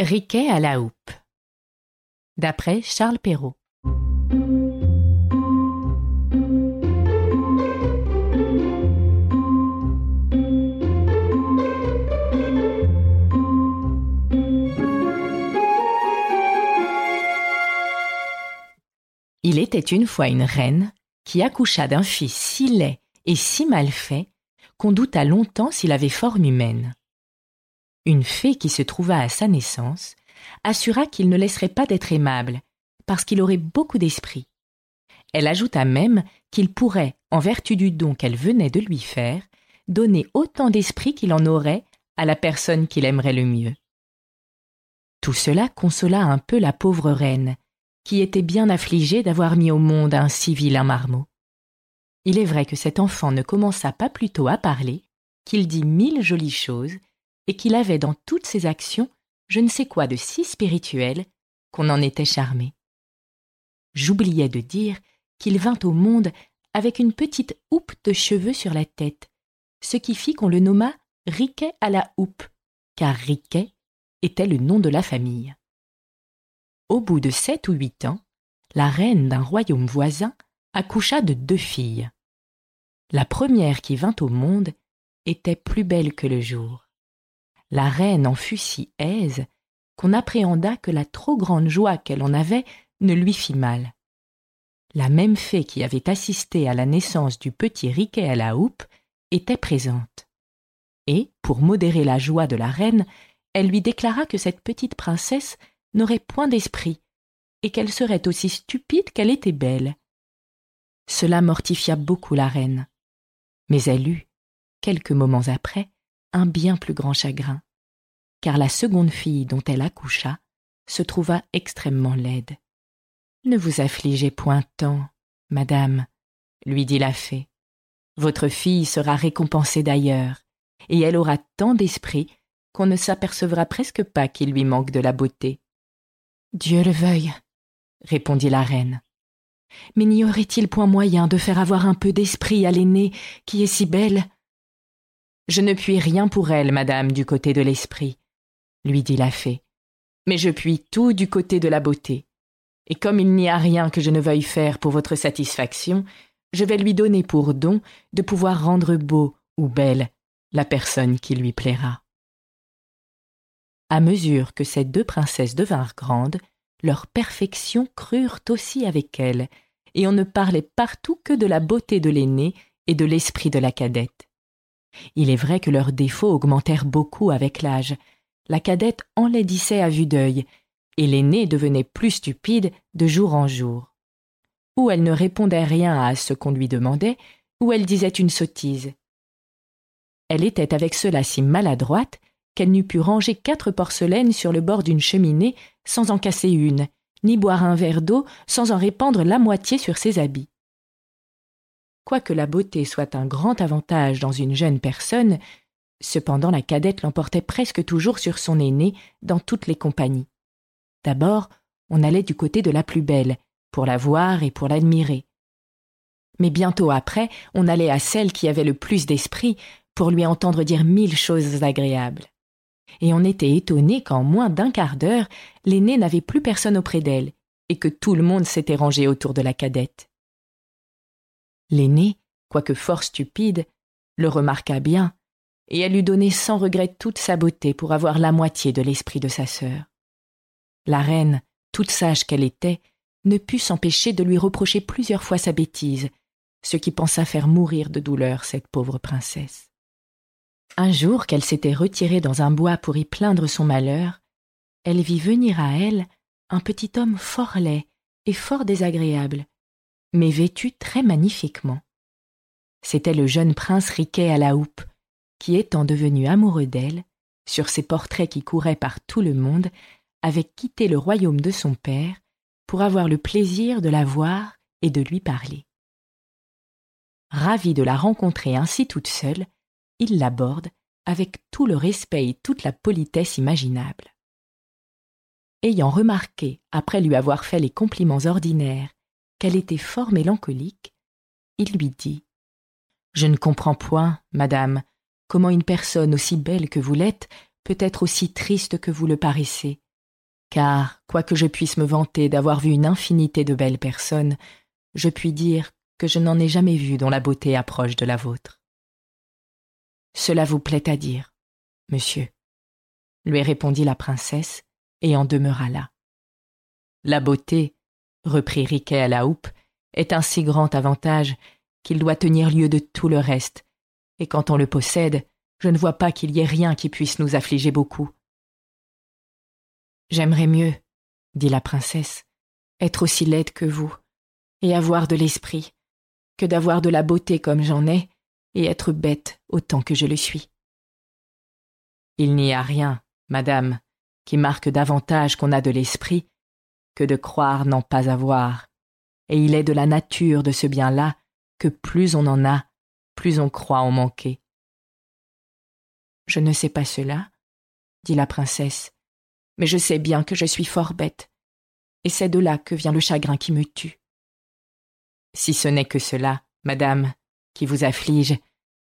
Riquet à la houppe. D'après Charles Perrault. Il était une fois une reine qui accoucha d'un fils si laid et si mal fait qu'on douta longtemps s'il avait forme humaine. Une fée qui se trouva à sa naissance assura qu'il ne laisserait pas d'être aimable, parce qu'il aurait beaucoup d'esprit. Elle ajouta même qu'il pourrait, en vertu du don qu'elle venait de lui faire, donner autant d'esprit qu'il en aurait à la personne qu'il aimerait le mieux. Tout cela consola un peu la pauvre reine, qui était bien affligée d'avoir mis au monde un si vilain marmot. Il est vrai que cet enfant ne commença pas plus tôt à parler, qu'il dit mille jolies choses, et qu'il avait dans toutes ses actions je ne sais quoi de si spirituel qu'on en était charmé. J'oubliais de dire qu'il vint au monde avec une petite houppe de cheveux sur la tête, ce qui fit qu'on le nomma Riquet à la houppe, car Riquet était le nom de la famille. Au bout de sept ou huit ans, la reine d'un royaume voisin accoucha de deux filles. La première qui vint au monde était plus belle que le jour. La reine en fut si aise qu'on appréhenda que la trop grande joie qu'elle en avait ne lui fit mal. La même fée qui avait assisté à la naissance du petit Riquet à la houppe était présente. Et, pour modérer la joie de la reine, elle lui déclara que cette petite princesse n'aurait point d'esprit, et qu'elle serait aussi stupide qu'elle était belle. Cela mortifia beaucoup la reine. Mais elle eut, quelques moments après, un bien plus grand chagrin, car la seconde fille dont elle accoucha se trouva extrêmement laide. Ne vous affligez point tant, madame, lui dit la fée. Votre fille sera récompensée d'ailleurs, et elle aura tant d'esprit qu'on ne s'apercevra presque pas qu'il lui manque de la beauté. Dieu le veuille, répondit la reine. Mais n'y aurait-il point moyen de faire avoir un peu d'esprit à l'aînée qui est si belle? Je ne puis rien pour elle, madame, du côté de l'esprit, lui dit la fée, mais je puis tout du côté de la beauté. Et comme il n'y a rien que je ne veuille faire pour votre satisfaction, je vais lui donner pour don de pouvoir rendre beau ou belle la personne qui lui plaira. À mesure que ces deux princesses devinrent grandes, leur perfection crurent aussi avec elles, et on ne parlait partout que de la beauté de l'aînée et de l'esprit de la cadette. Il est vrai que leurs défauts augmentèrent beaucoup avec l'âge. La cadette enlaidissait à vue d'œil, et l'aînée devenait plus stupide de jour en jour. Ou elle ne répondait rien à ce qu'on lui demandait, ou elle disait une sottise. Elle était avec cela si maladroite qu'elle n'eût pu ranger quatre porcelaines sur le bord d'une cheminée sans en casser une, ni boire un verre d'eau sans en répandre la moitié sur ses habits. Quoique la beauté soit un grand avantage dans une jeune personne, cependant la cadette l'emportait presque toujours sur son aînée dans toutes les compagnies. D'abord, on allait du côté de la plus belle, pour la voir et pour l'admirer. Mais bientôt après, on allait à celle qui avait le plus d'esprit pour lui entendre dire mille choses agréables. Et on était étonné qu'en moins d'un quart d'heure, l'aînée n'avait plus personne auprès d'elle, et que tout le monde s'était rangé autour de la cadette. L'aînée, quoique fort stupide, le remarqua bien, et elle eût donné sans regret toute sa beauté pour avoir la moitié de l'esprit de sa sœur. La reine, toute sage qu'elle était, ne put s'empêcher de lui reprocher plusieurs fois sa bêtise, ce qui pensa faire mourir de douleur cette pauvre princesse. Un jour qu'elle s'était retirée dans un bois pour y plaindre son malheur, elle vit venir à elle un petit homme fort laid et fort désagréable, mais vêtu très magnifiquement. C'était le jeune prince Riquet à la houppe, qui étant devenu amoureux d'elle, sur ses portraits qui couraient par tout le monde, avait quitté le royaume de son père pour avoir le plaisir de la voir et de lui parler. Ravi de la rencontrer ainsi toute seule, il l'aborde avec tout le respect et toute la politesse imaginable. Ayant remarqué, après lui avoir fait les compliments ordinaires, qu'elle était fort mélancolique, il lui dit Je ne comprends point, madame, comment une personne aussi belle que vous l'êtes peut être aussi triste que vous le paraissez. car, quoique je puisse me vanter d'avoir vu une infinité de belles personnes, je puis dire que je n'en ai jamais vu dont la beauté approche de la vôtre. Cela vous plaît à dire, monsieur, lui répondit la princesse, et en demeura là. La beauté, reprit Riquet à la houppe, est un si grand avantage qu'il doit tenir lieu de tout le reste, et quand on le possède, je ne vois pas qu'il y ait rien qui puisse nous affliger beaucoup. J'aimerais mieux, dit la princesse, être aussi laide que vous, et avoir de l'esprit, que d'avoir de la beauté comme j'en ai, et être bête autant que je le suis. Il n'y a rien, madame, qui marque davantage qu'on a de l'esprit que de croire n'en pas avoir, et il est de la nature de ce bien-là que plus on en a, plus on croit en manquer. Je ne sais pas cela, dit la princesse, mais je sais bien que je suis fort bête, et c'est de là que vient le chagrin qui me tue. Si ce n'est que cela, madame, qui vous afflige,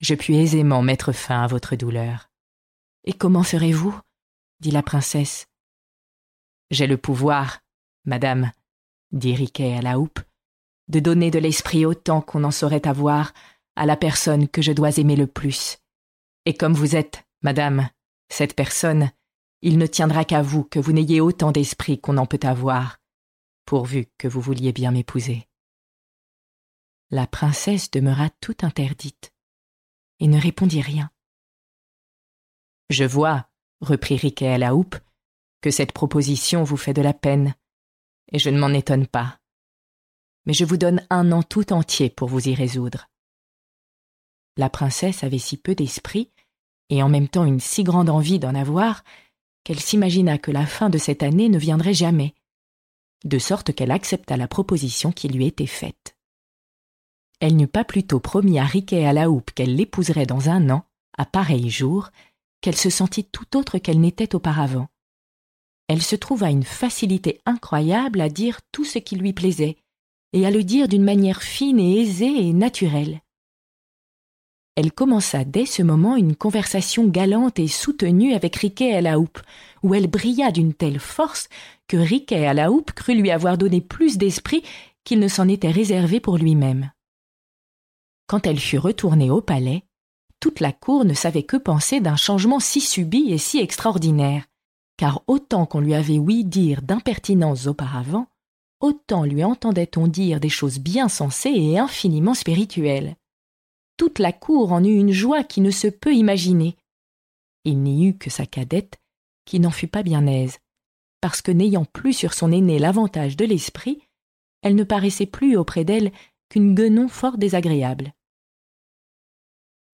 je puis aisément mettre fin à votre douleur. Et comment ferez-vous? dit la princesse. J'ai le pouvoir, madame, dit Riquet à la houppe, de donner de l'esprit autant qu'on en saurait avoir à la personne que je dois aimer le plus. Et comme vous êtes, madame, cette personne, il ne tiendra qu'à vous que vous n'ayez autant d'esprit qu'on en peut avoir, pourvu que vous vouliez bien m'épouser. La princesse demeura tout interdite et ne répondit rien. Je vois, reprit Riquet à la houppe, que cette proposition vous fait de la peine, et je ne m'en étonne pas. Mais je vous donne un an tout entier pour vous y résoudre. La princesse avait si peu d'esprit, et en même temps une si grande envie d'en avoir, qu'elle s'imagina que la fin de cette année ne viendrait jamais, de sorte qu'elle accepta la proposition qui lui était faite. Elle n'eut pas plutôt promis à Riquet à la houppe qu'elle l'épouserait dans un an, à pareil jour, qu'elle se sentit tout autre qu'elle n'était auparavant. Elle se trouva une facilité incroyable à dire tout ce qui lui plaisait, et à le dire d'une manière fine et aisée et naturelle elle commença dès ce moment une conversation galante et soutenue avec Riquet à la houppe, où elle brilla d'une telle force que Riquet à la houppe crut lui avoir donné plus d'esprit qu'il ne s'en était réservé pour lui-même. Quand elle fut retournée au palais, toute la cour ne savait que penser d'un changement si subit et si extraordinaire, car autant qu'on lui avait ouï dire d'impertinences auparavant, autant lui entendait-on dire des choses bien sensées et infiniment spirituelles toute la cour en eut une joie qui ne se peut imaginer. Il n'y eut que sa cadette qui n'en fut pas bien aise, parce que n'ayant plus sur son aîné l'avantage de l'esprit, elle ne paraissait plus auprès d'elle qu'une guenon fort désagréable.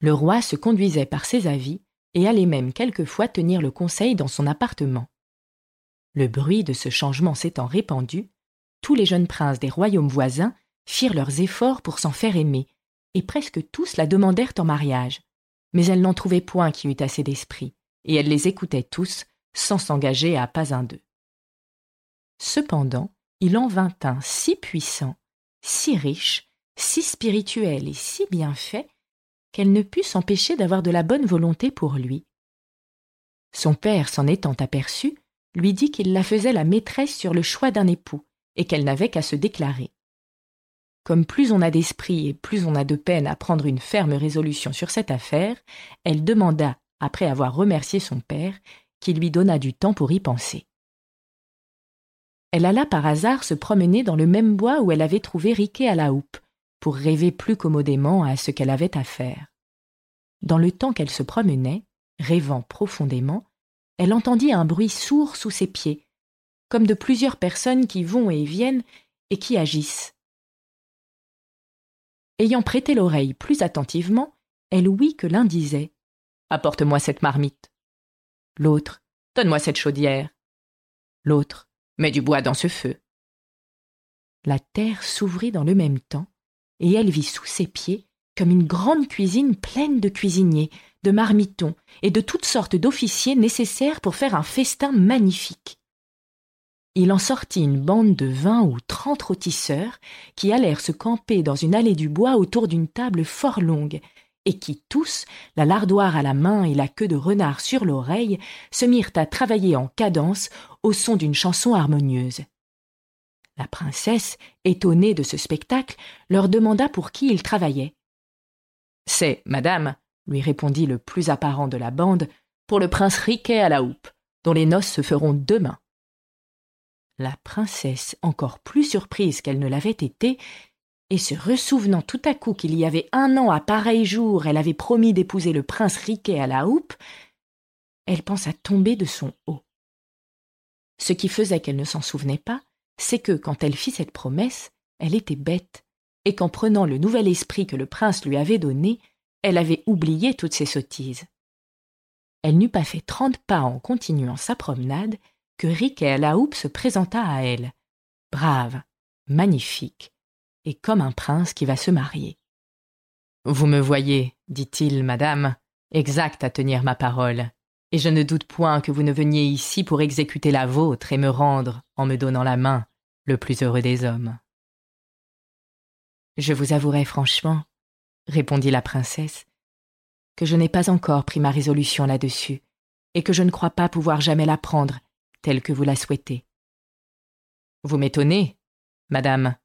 Le roi se conduisait par ses avis et allait même quelquefois tenir le conseil dans son appartement. Le bruit de ce changement s'étant répandu, tous les jeunes princes des royaumes voisins firent leurs efforts pour s'en faire aimer, et presque tous la demandèrent en mariage. Mais elle n'en trouvait point qui eût assez d'esprit, et elle les écoutait tous, sans s'engager à pas un d'eux. Cependant, il en vint un si puissant, si riche, si spirituel et si bien fait, qu'elle ne put s'empêcher d'avoir de la bonne volonté pour lui. Son père, s'en étant aperçu, lui dit qu'il la faisait la maîtresse sur le choix d'un époux, et qu'elle n'avait qu'à se déclarer. Comme plus on a d'esprit et plus on a de peine à prendre une ferme résolution sur cette affaire, elle demanda, après avoir remercié son père, qu'il lui donnât du temps pour y penser. Elle alla par hasard se promener dans le même bois où elle avait trouvé Riquet à la houppe, pour rêver plus commodément à ce qu'elle avait à faire. Dans le temps qu'elle se promenait, rêvant profondément, elle entendit un bruit sourd sous ses pieds, comme de plusieurs personnes qui vont et viennent et qui agissent. Ayant prêté l'oreille plus attentivement, elle ouït que l'un disait Apporte-moi cette marmite. L'autre Donne-moi cette chaudière. L'autre Mets du bois dans ce feu. La terre s'ouvrit dans le même temps, et elle vit sous ses pieds comme une grande cuisine pleine de cuisiniers, de marmitons et de toutes sortes d'officiers nécessaires pour faire un festin magnifique il en sortit une bande de vingt ou trente rôtisseurs qui allèrent se camper dans une allée du bois autour d'une table fort longue et qui tous, la lardoire à la main et la queue de renard sur l'oreille, se mirent à travailler en cadence au son d'une chanson harmonieuse. La princesse, étonnée de ce spectacle, leur demanda pour qui ils travaillaient. C'est, madame, lui répondit le plus apparent de la bande, pour le prince Riquet à la houppe, dont les noces se feront demain. La princesse, encore plus surprise qu'elle ne l'avait été, et se ressouvenant tout à coup qu'il y avait un an à pareil jour elle avait promis d'épouser le prince Riquet à la houppe, elle pensa tomber de son haut. Ce qui faisait qu'elle ne s'en souvenait pas, c'est que, quand elle fit cette promesse, elle était bête, et qu'en prenant le nouvel esprit que le prince lui avait donné, elle avait oublié toutes ses sottises. Elle n'eut pas fait trente pas en continuant sa promenade que Riquet à la houppe se présenta à elle, brave, magnifique, et comme un prince qui va se marier. Vous me voyez, dit-il, madame, exact à tenir ma parole, et je ne doute point que vous ne veniez ici pour exécuter la vôtre et me rendre, en me donnant la main, le plus heureux des hommes. Je vous avouerai franchement, répondit la princesse, que je n'ai pas encore pris ma résolution là-dessus, et que je ne crois pas pouvoir jamais la prendre telle que vous la souhaitez. Vous m'étonnez, madame,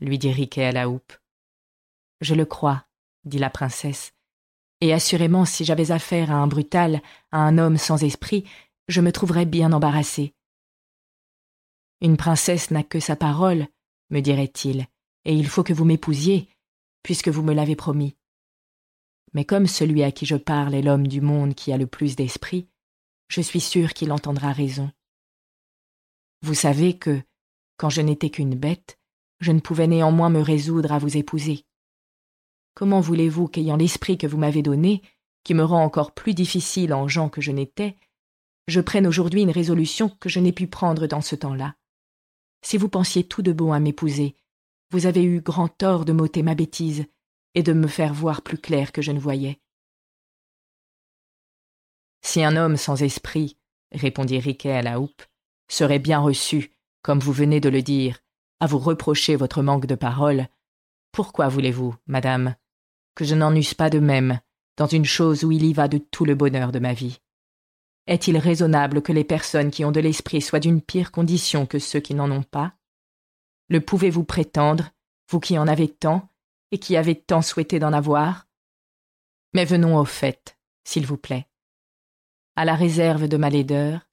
lui dit Riquet à la houppe. Je le crois, dit la princesse, et assurément si j'avais affaire à un brutal, à un homme sans esprit, je me trouverais bien embarrassée. Une princesse n'a que sa parole, me dirait-il, et il faut que vous m'épousiez, puisque vous me l'avez promis. Mais comme celui à qui je parle est l'homme du monde qui a le plus d'esprit, je suis sûre qu'il entendra raison. Vous savez que, quand je n'étais qu'une bête, je ne pouvais néanmoins me résoudre à vous épouser. Comment voulez-vous qu'ayant l'esprit que vous m'avez donné, qui me rend encore plus difficile en gens que je n'étais, je prenne aujourd'hui une résolution que je n'ai pu prendre dans ce temps-là? Si vous pensiez tout de bon à m'épouser, vous avez eu grand tort de m'ôter ma bêtise et de me faire voir plus clair que je ne voyais. Si un homme sans esprit, répondit Riquet à la houppe, serait bien reçu, comme vous venez de le dire, à vous reprocher votre manque de parole, pourquoi voulez-vous, madame, que je n'en eusse pas de même dans une chose où il y va de tout le bonheur de ma vie. Est-il raisonnable que les personnes qui ont de l'esprit soient d'une pire condition que ceux qui n'en ont pas? Le pouvez-vous prétendre, vous qui en avez tant, et qui avez tant souhaité d'en avoir? Mais venons au fait, s'il vous plaît. À la réserve de ma laideur,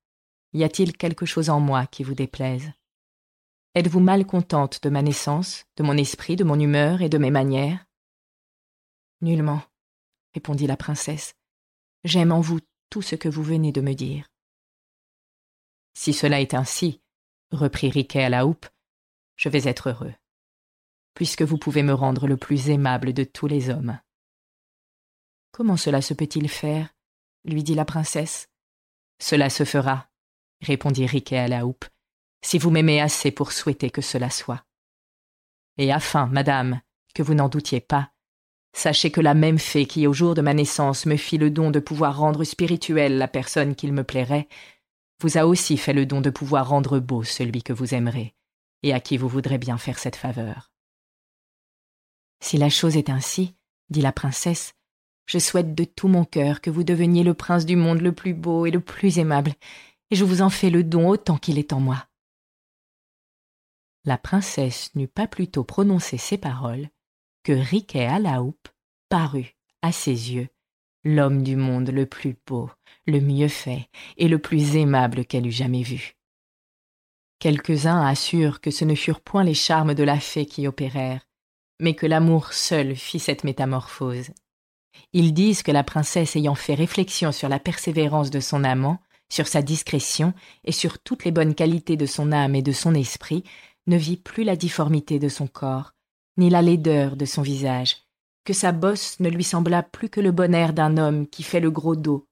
y a-t-il quelque chose en moi qui vous déplaise? Êtes-vous mal contente de ma naissance, de mon esprit, de mon humeur et de mes manières? Nullement, répondit la princesse. J'aime en vous tout ce que vous venez de me dire. Si cela est ainsi, reprit Riquet à la houppe, je vais être heureux, puisque vous pouvez me rendre le plus aimable de tous les hommes. Comment cela se peut-il faire? lui dit la princesse. Cela se fera, répondit Riquet à la houppe, si vous m'aimez assez pour souhaiter que cela soit. Et afin, madame, que vous n'en doutiez pas, sachez que la même fée qui, au jour de ma naissance, me fit le don de pouvoir rendre spirituelle la personne qu'il me plairait, vous a aussi fait le don de pouvoir rendre beau celui que vous aimerez, et à qui vous voudrez bien faire cette faveur. Si la chose est ainsi, dit la princesse, je souhaite de tout mon cœur que vous deveniez le prince du monde le plus beau et le plus aimable, et je vous en fais le don autant qu'il est en moi. La princesse n'eut pas plutôt prononcé ces paroles que Riquet à la houppe parut, à ses yeux, l'homme du monde le plus beau, le mieux fait et le plus aimable qu'elle eût jamais vu. Quelques-uns assurent que ce ne furent point les charmes de la fée qui opérèrent, mais que l'amour seul fit cette métamorphose. Ils disent que la princesse ayant fait réflexion sur la persévérance de son amant, sur sa discrétion et sur toutes les bonnes qualités de son âme et de son esprit, ne vit plus la difformité de son corps, ni la laideur de son visage, que sa bosse ne lui sembla plus que le bon air d'un homme qui fait le gros dos,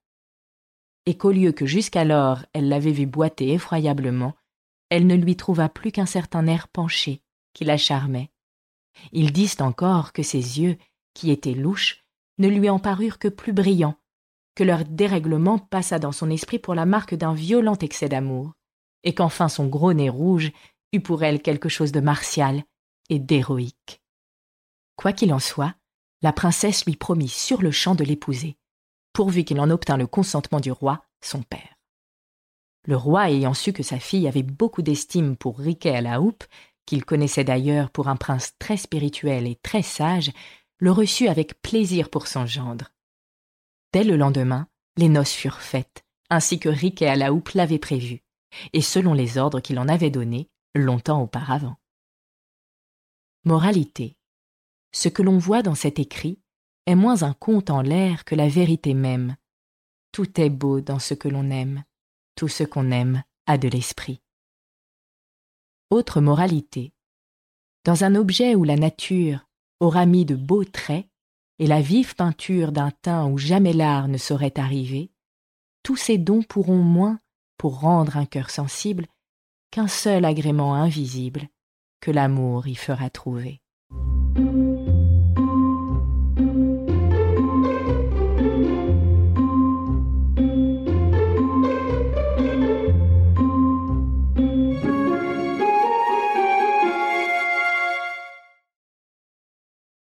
et qu'au lieu que jusqu'alors elle l'avait vu boiter effroyablement, elle ne lui trouva plus qu'un certain air penché qui la charmait. Ils disent encore que ses yeux, qui étaient louches, ne lui en parurent que plus brillants, que leur dérèglement passa dans son esprit pour la marque d'un violent excès d'amour, et qu'enfin son gros nez rouge eut pour elle quelque chose de martial et d'héroïque. Quoi qu'il en soit, La princesse lui promit sur le champ de l'épouser, pourvu qu'il en obtint le consentement du roi, son père. Le roi, ayant su que sa fille avait beaucoup d'estime pour Riquet à la houppe, qu'il connaissait d'ailleurs pour un prince très spirituel et très sage, le reçut avec plaisir pour son gendre. Dès le lendemain, les noces furent faites, ainsi que Riquet à la houppe l'avait prévu, et selon les ordres qu'il en avait donnés longtemps auparavant. Moralité. Ce que l'on voit dans cet écrit est moins un conte en l'air que la vérité même. Tout est beau dans ce que l'on aime, tout ce qu'on aime a de l'esprit. Autre moralité. Dans un objet où la nature aura mis de beaux traits et la vive peinture d'un teint où jamais l'art ne saurait arriver, tous ces dons pourront moins, pour rendre un cœur sensible, qu'un seul agrément invisible que l'amour y fera trouver.